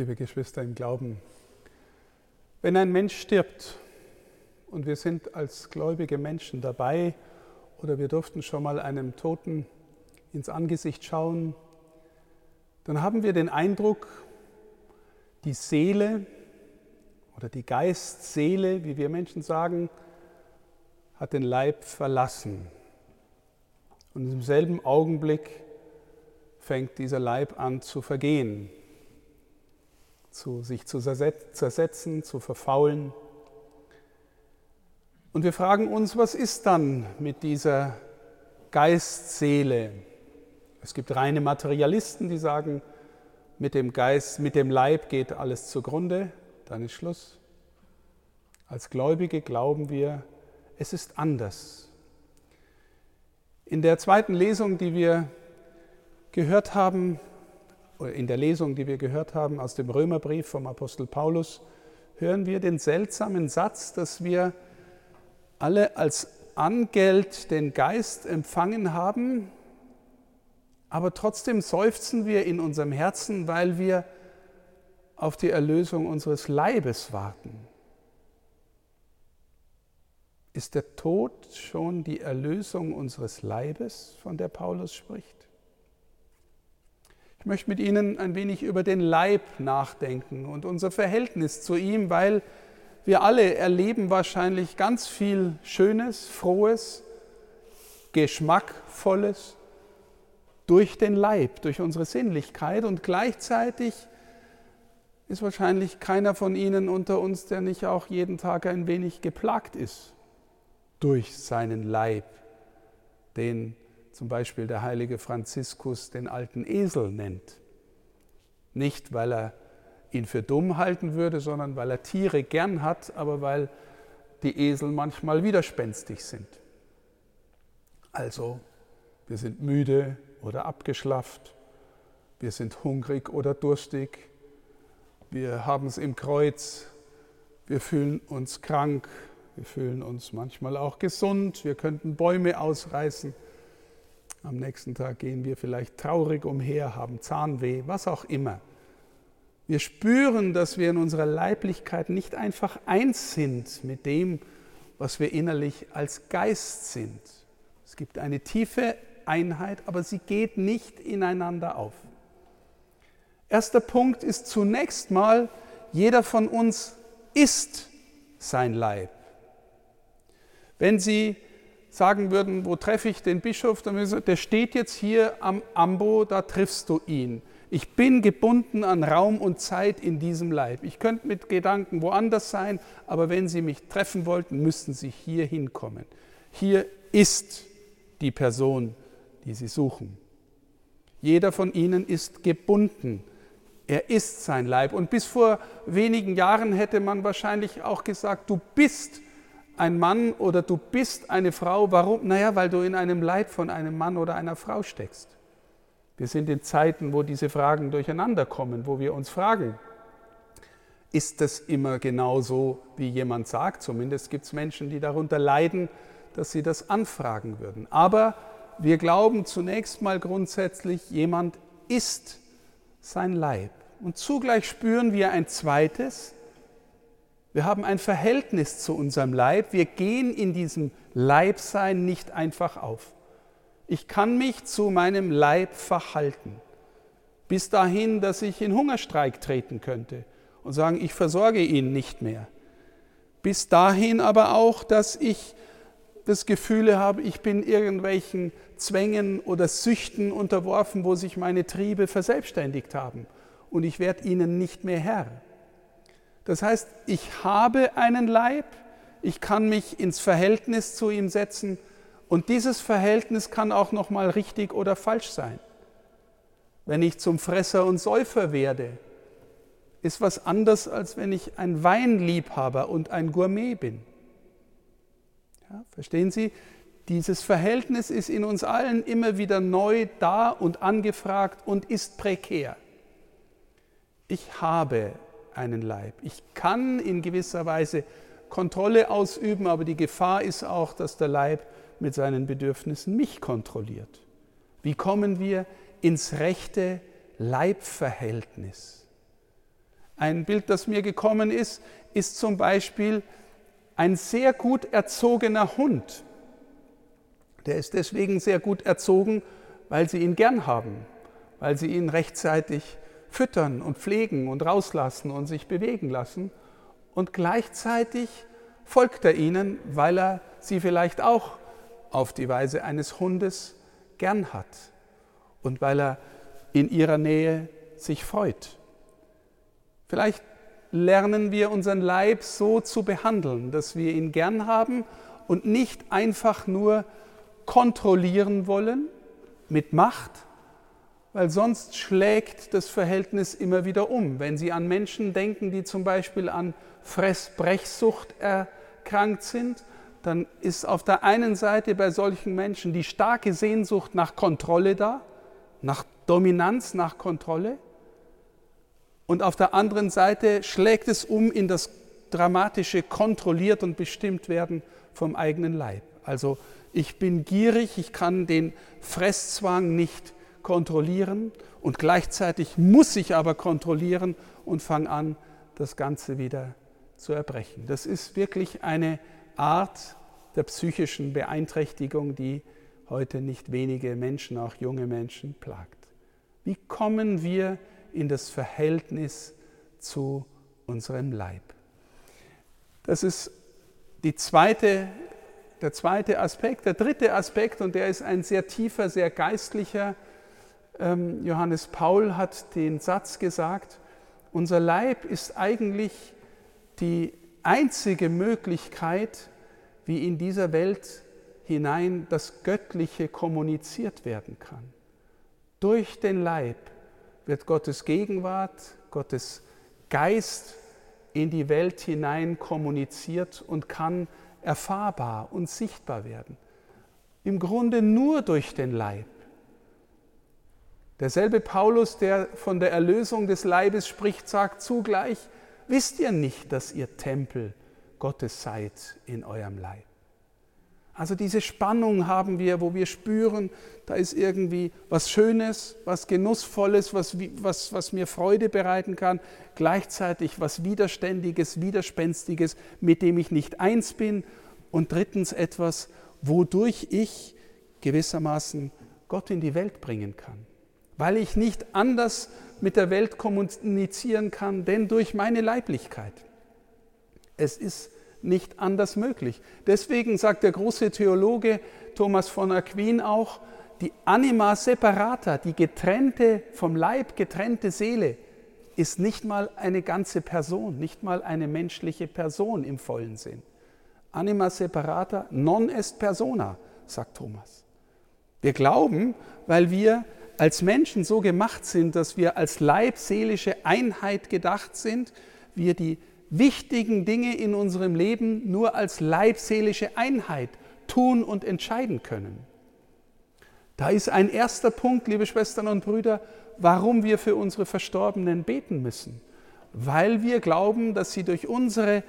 liebe Geschwister im Glauben, wenn ein Mensch stirbt und wir sind als gläubige Menschen dabei oder wir durften schon mal einem Toten ins Angesicht schauen, dann haben wir den Eindruck, die Seele oder die Geistseele, wie wir Menschen sagen, hat den Leib verlassen. Und im selben Augenblick fängt dieser Leib an zu vergehen, zu sich zu zersetzen, zu verfaulen. Und wir fragen uns, was ist dann mit dieser Geistseele? Es gibt reine Materialisten, die sagen, mit dem Geist, mit dem Leib geht alles zugrunde, dann ist Schluss. Als Gläubige glauben wir, es ist anders. In der zweiten Lesung, die wir gehört haben, in der Lesung, die wir gehört haben aus dem Römerbrief vom Apostel Paulus, hören wir den seltsamen Satz, dass wir alle als Angeld den Geist empfangen haben, aber trotzdem seufzen wir in unserem Herzen, weil wir auf die Erlösung unseres Leibes warten. Ist der Tod schon die Erlösung unseres Leibes, von der Paulus spricht? Ich möchte mit Ihnen ein wenig über den Leib nachdenken und unser Verhältnis zu ihm, weil wir alle erleben wahrscheinlich ganz viel Schönes, Frohes, Geschmackvolles durch den Leib, durch unsere Sinnlichkeit. Und gleichzeitig ist wahrscheinlich keiner von Ihnen unter uns, der nicht auch jeden Tag ein wenig geplagt ist durch seinen Leib, den zum Beispiel der heilige Franziskus den alten Esel nennt. Nicht, weil er ihn für dumm halten würde, sondern weil er Tiere gern hat, aber weil die Esel manchmal widerspenstig sind. Also, wir sind müde oder abgeschlafft, wir sind hungrig oder durstig, wir haben es im Kreuz, wir fühlen uns krank, wir fühlen uns manchmal auch gesund, wir könnten Bäume ausreißen. Am nächsten Tag gehen wir vielleicht traurig umher, haben Zahnweh, was auch immer. Wir spüren, dass wir in unserer Leiblichkeit nicht einfach eins sind mit dem, was wir innerlich als Geist sind. Es gibt eine tiefe Einheit, aber sie geht nicht ineinander auf. Erster Punkt ist zunächst mal, jeder von uns ist sein Leib. Wenn Sie sagen würden, wo treffe ich den Bischof, dann würden Sie, der steht jetzt hier am Ambo, da triffst du ihn. Ich bin gebunden an Raum und Zeit in diesem Leib. Ich könnte mit Gedanken woanders sein, aber wenn Sie mich treffen wollten, müssten Sie hier hinkommen. Hier ist die Person, die Sie suchen. Jeder von Ihnen ist gebunden. Er ist sein Leib. Und bis vor wenigen Jahren hätte man wahrscheinlich auch gesagt, du bist ein Mann oder du bist eine Frau. Warum? Naja, weil du in einem Leib von einem Mann oder einer Frau steckst. Wir sind in Zeiten, wo diese Fragen durcheinander kommen, wo wir uns fragen, ist das immer genau so, wie jemand sagt? Zumindest gibt es Menschen, die darunter leiden, dass sie das anfragen würden. Aber wir glauben zunächst mal grundsätzlich, jemand ist sein Leib. Und zugleich spüren wir ein zweites, wir haben ein Verhältnis zu unserem Leib. Wir gehen in diesem Leibsein nicht einfach auf. Ich kann mich zu meinem Leib verhalten. Bis dahin, dass ich in Hungerstreik treten könnte und sagen, ich versorge ihn nicht mehr. Bis dahin aber auch, dass ich das Gefühl habe, ich bin irgendwelchen Zwängen oder Süchten unterworfen, wo sich meine Triebe verselbstständigt haben und ich werde ihnen nicht mehr Herr. Das heißt, ich habe einen Leib, ich kann mich ins Verhältnis zu ihm setzen und dieses Verhältnis kann auch noch mal richtig oder falsch sein. Wenn ich zum Fresser und Säufer werde, ist was anders, als wenn ich ein Weinliebhaber und ein Gourmet bin. Ja, verstehen Sie? Dieses Verhältnis ist in uns allen immer wieder neu da und angefragt und ist prekär. Ich habe einen Leib. Ich kann in gewisser Weise Kontrolle ausüben, aber die Gefahr ist auch, dass der Leib mit seinen Bedürfnissen mich kontrolliert. Wie kommen wir ins rechte Leibverhältnis? Ein Bild, das mir gekommen ist, ist zum Beispiel ein sehr gut erzogener Hund. Der ist deswegen sehr gut erzogen, weil sie ihn gern haben, weil sie ihn rechtzeitig füttern und pflegen und rauslassen und sich bewegen lassen. Und gleichzeitig folgt er ihnen, weil er sie vielleicht auch auf die Weise eines Hundes gern hat und weil er in ihrer Nähe sich freut. Vielleicht lernen wir unseren Leib so zu behandeln, dass wir ihn gern haben und nicht einfach nur kontrollieren wollen mit Macht, weil sonst schlägt das Verhältnis immer wieder um. Wenn Sie an Menschen denken, die zum Beispiel an Fressbrechsucht erkrankt sind, dann ist auf der einen Seite bei solchen Menschen die starke Sehnsucht nach Kontrolle da, nach Dominanz, nach Kontrolle. Und auf der anderen Seite schlägt es um in das dramatische kontrolliert und bestimmt werden vom eigenen Leib. Also ich bin gierig, ich kann den Fresszwang nicht kontrollieren und gleichzeitig muss ich aber kontrollieren und fange an, das Ganze wieder zu erbrechen. Das ist wirklich eine Art der psychischen Beeinträchtigung, die heute nicht wenige Menschen, auch junge Menschen, plagt. Wie kommen wir in das Verhältnis zu unserem Leib? Das ist zweite, der zweite Aspekt. Der dritte Aspekt, und der ist ein sehr tiefer, sehr geistlicher, Johannes Paul hat den Satz gesagt, unser Leib ist eigentlich die einzige Möglichkeit, wie in dieser Welt hinein das Göttliche kommuniziert werden kann. Durch den Leib wird Gottes Gegenwart, Gottes Geist in die Welt hinein kommuniziert und kann erfahrbar und sichtbar werden. Im Grunde nur durch den Leib. Derselbe Paulus, der von der Erlösung des Leibes spricht, sagt zugleich, wisst ihr nicht, dass ihr Tempel Gottes seid in eurem Leib. Also diese Spannung haben wir, wo wir spüren, da ist irgendwie was Schönes, was Genussvolles, was, was, was mir Freude bereiten kann, gleichzeitig was Widerständiges, Widerspenstiges, mit dem ich nicht eins bin und drittens etwas, wodurch ich gewissermaßen Gott in die Welt bringen kann, weil ich nicht anders mit der Welt kommunizieren kann, denn durch meine Leiblichkeit. Es ist nicht anders möglich. Deswegen sagt der große Theologe Thomas von Aquin auch, die Anima separata, die getrennte, vom Leib getrennte Seele, ist nicht mal eine ganze Person, nicht mal eine menschliche Person im vollen Sinn. Anima separata non est persona, sagt Thomas. Wir glauben, weil wir als Menschen so gemacht sind, dass wir als leibseelische Einheit gedacht sind, wir die wichtigen Dinge in unserem Leben nur als leibseelische Einheit tun und entscheiden können. Da ist ein erster Punkt, liebe Schwestern und Brüder, warum wir für unsere Verstorbenen beten müssen. Weil wir glauben, dass sie durch unsere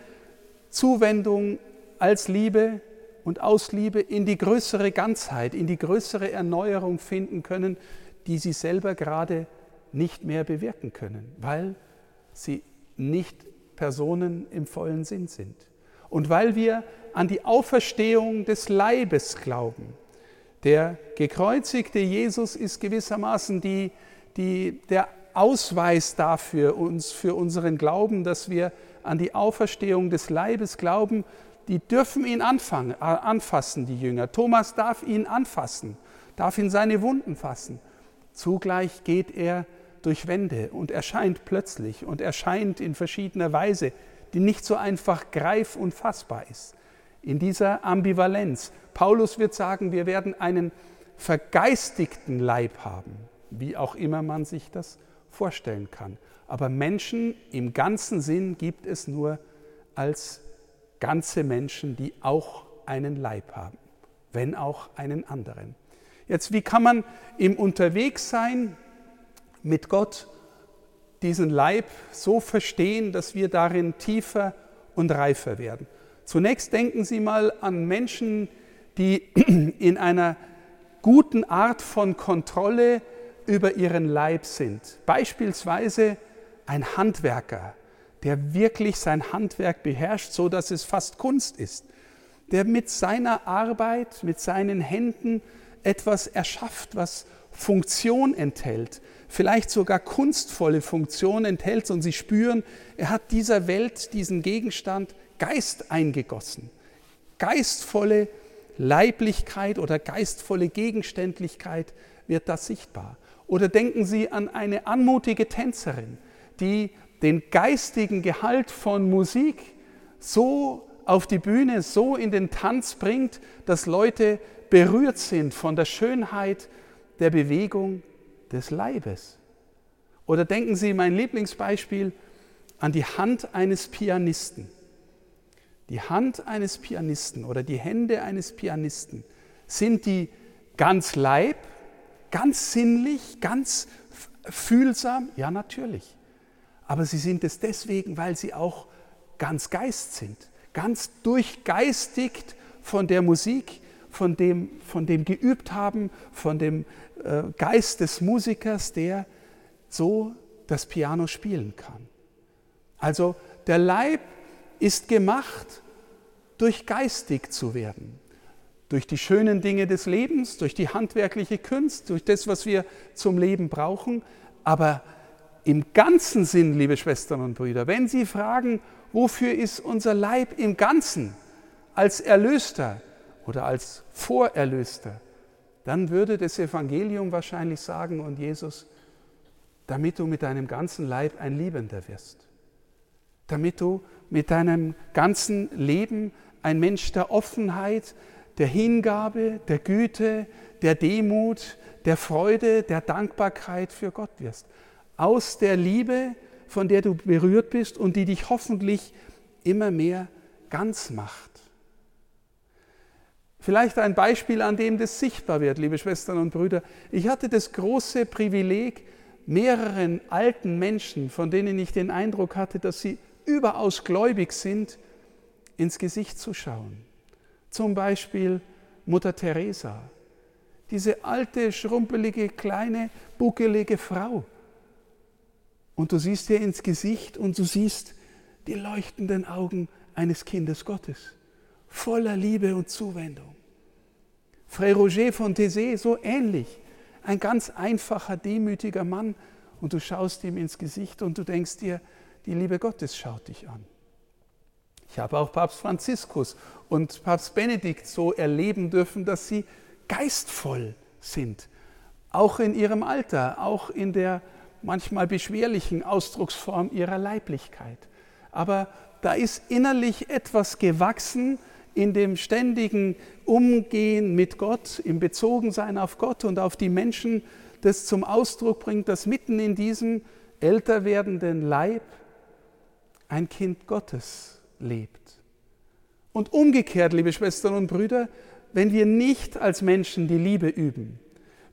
Zuwendung als Liebe und aus Liebe in die größere Ganzheit, in die größere Erneuerung finden können, die sie selber gerade nicht mehr bewirken können, weil sie nicht Personen im vollen Sinn sind. Und weil wir an die Auferstehung des Leibes glauben. Der gekreuzigte Jesus ist gewissermaßen die, die, der Ausweis dafür, uns, für unseren Glauben, dass wir an die Auferstehung des Leibes glauben. Die dürfen ihn anfangen, äh, anfassen, die Jünger. Thomas darf ihn anfassen, darf ihn seine Wunden fassen. Zugleich geht er durch Wände und erscheint plötzlich und erscheint in verschiedener Weise, die nicht so einfach greif und fassbar ist. In dieser Ambivalenz. Paulus wird sagen, wir werden einen vergeistigten Leib haben, wie auch immer man sich das vorstellen kann. Aber Menschen im ganzen Sinn gibt es nur als ganze Menschen, die auch einen Leib haben, wenn auch einen anderen. Jetzt, wie kann man im Unterwegssein mit Gott diesen Leib so verstehen, dass wir darin tiefer und reifer werden. Zunächst denken Sie mal an Menschen, die in einer guten Art von Kontrolle über ihren Leib sind. Beispielsweise ein Handwerker, der wirklich sein Handwerk beherrscht, so dass es fast Kunst ist, der mit seiner Arbeit, mit seinen Händen etwas erschafft, was Funktion enthält, vielleicht sogar kunstvolle Funktion enthält und sie spüren, er hat dieser Welt, diesen Gegenstand Geist eingegossen. Geistvolle Leiblichkeit oder geistvolle Gegenständlichkeit wird da sichtbar. Oder denken Sie an eine anmutige Tänzerin, die den geistigen Gehalt von Musik so auf die Bühne, so in den Tanz bringt, dass Leute berührt sind von der Schönheit der Bewegung des Leibes. Oder denken Sie, mein Lieblingsbeispiel, an die Hand eines Pianisten. Die Hand eines Pianisten oder die Hände eines Pianisten, sind die ganz Leib, ganz sinnlich, ganz fühlsam? Ja, natürlich. Aber sie sind es deswegen, weil sie auch ganz Geist sind, ganz durchgeistigt von der Musik, von dem, von dem geübt haben, von dem äh, Geist des Musikers, der so das Piano spielen kann. Also der Leib ist gemacht, durch geistig zu werden. Durch die schönen Dinge des Lebens, durch die handwerkliche Kunst, durch das, was wir zum Leben brauchen. Aber im ganzen Sinn, liebe Schwestern und Brüder, wenn Sie fragen, wofür ist unser Leib im Ganzen als Erlöster oder als Vorerlöster, dann würde das Evangelium wahrscheinlich sagen und Jesus, damit du mit deinem ganzen Leib ein Liebender wirst, damit du mit deinem ganzen Leben ein Mensch der Offenheit, der Hingabe, der Güte, der Demut, der Freude, der Dankbarkeit für Gott wirst. Aus der Liebe, von der du berührt bist und die dich hoffentlich immer mehr ganz macht. Vielleicht ein Beispiel, an dem das sichtbar wird, liebe Schwestern und Brüder. Ich hatte das große Privileg, mehreren alten Menschen, von denen ich den Eindruck hatte, dass sie überaus gläubig sind, ins Gesicht zu schauen. Zum Beispiel Mutter Teresa, diese alte, schrumpelige, kleine, buckelige Frau. Und du siehst ihr ins Gesicht und du siehst die leuchtenden Augen eines Kindes Gottes voller Liebe und Zuwendung. Frère Roger von Thésée, so ähnlich, ein ganz einfacher, demütiger Mann, und du schaust ihm ins Gesicht und du denkst dir, die Liebe Gottes schaut dich an. Ich habe auch Papst Franziskus und Papst Benedikt so erleben dürfen, dass sie geistvoll sind, auch in ihrem Alter, auch in der manchmal beschwerlichen Ausdrucksform ihrer Leiblichkeit. Aber da ist innerlich etwas gewachsen, in dem ständigen Umgehen mit Gott, im Bezogensein auf Gott und auf die Menschen, das zum Ausdruck bringt, dass mitten in diesem älter werdenden Leib ein Kind Gottes lebt. Und umgekehrt, liebe Schwestern und Brüder, wenn wir nicht als Menschen die Liebe üben,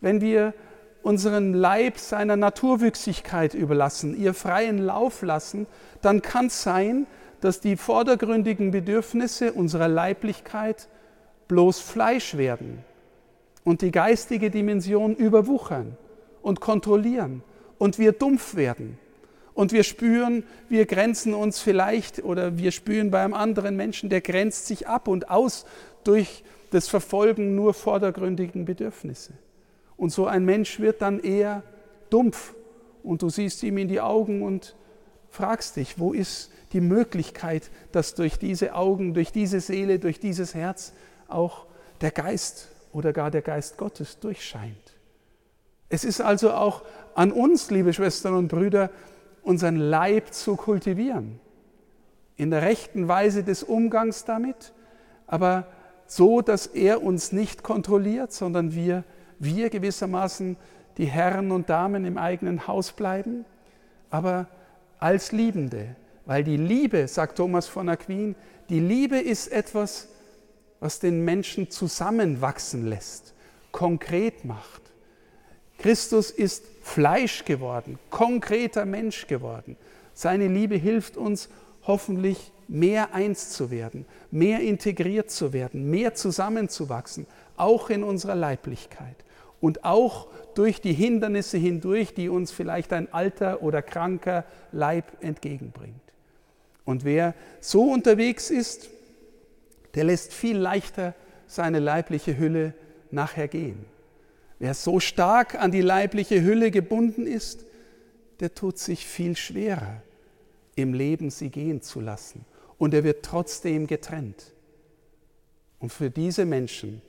wenn wir unseren Leib seiner Naturwüchsigkeit überlassen, ihr freien Lauf lassen, dann kann es sein, dass die vordergründigen Bedürfnisse unserer Leiblichkeit bloß Fleisch werden und die geistige Dimension überwuchern und kontrollieren und wir dumpf werden und wir spüren, wir grenzen uns vielleicht oder wir spüren bei einem anderen Menschen, der grenzt sich ab und aus durch das Verfolgen nur vordergründigen Bedürfnisse. Und so ein Mensch wird dann eher dumpf und du siehst ihm in die Augen und fragst dich, wo ist die Möglichkeit, dass durch diese Augen, durch diese Seele, durch dieses Herz auch der Geist oder gar der Geist Gottes durchscheint. Es ist also auch an uns, liebe Schwestern und Brüder, unseren Leib zu kultivieren, in der rechten Weise des Umgangs damit, aber so, dass er uns nicht kontrolliert, sondern wir, wir gewissermaßen die Herren und Damen im eigenen Haus bleiben, aber als Liebende, weil die Liebe, sagt Thomas von Aquin, die Liebe ist etwas, was den Menschen zusammenwachsen lässt, konkret macht. Christus ist Fleisch geworden, konkreter Mensch geworden. Seine Liebe hilft uns hoffentlich mehr eins zu werden, mehr integriert zu werden, mehr zusammenzuwachsen, auch in unserer Leiblichkeit und auch durch die Hindernisse hindurch, die uns vielleicht ein alter oder kranker Leib entgegenbringt. Und wer so unterwegs ist, der lässt viel leichter seine leibliche Hülle nachher gehen. Wer so stark an die leibliche Hülle gebunden ist, der tut sich viel schwerer, im Leben sie gehen zu lassen. Und er wird trotzdem getrennt. Und für diese Menschen,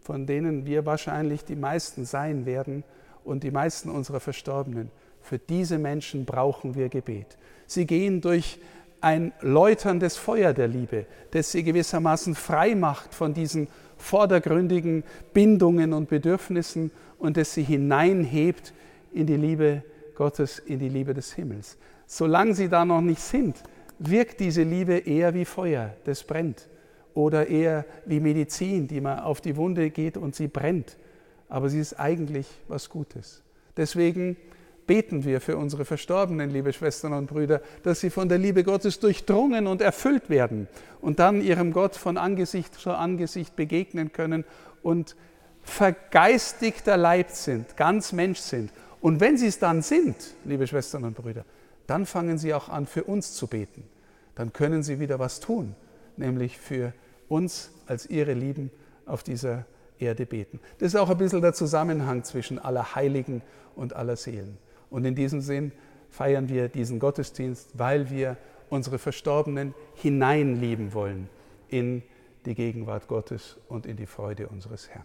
von denen wir wahrscheinlich die meisten sein werden und die meisten unserer Verstorbenen, für diese Menschen brauchen wir Gebet. Sie gehen durch ein läuterndes Feuer der Liebe, das sie gewissermaßen frei macht von diesen vordergründigen Bindungen und Bedürfnissen und das sie hineinhebt in die Liebe Gottes, in die Liebe des Himmels. Solange sie da noch nicht sind, wirkt diese Liebe eher wie Feuer, das brennt, oder eher wie Medizin, die man auf die Wunde geht und sie brennt. Aber sie ist eigentlich was Gutes. Deswegen beten wir für unsere Verstorbenen, liebe Schwestern und Brüder, dass sie von der Liebe Gottes durchdrungen und erfüllt werden und dann ihrem Gott von Angesicht zu Angesicht begegnen können und vergeistigter Leib sind, ganz Mensch sind. Und wenn sie es dann sind, liebe Schwestern und Brüder, dann fangen sie auch an, für uns zu beten. Dann können sie wieder was tun, nämlich für uns als ihre Lieben auf dieser Erde beten. Das ist auch ein bisschen der Zusammenhang zwischen aller Heiligen und aller Seelen. Und in diesem Sinn feiern wir diesen Gottesdienst, weil wir unsere Verstorbenen hineinlieben wollen in die Gegenwart Gottes und in die Freude unseres Herrn.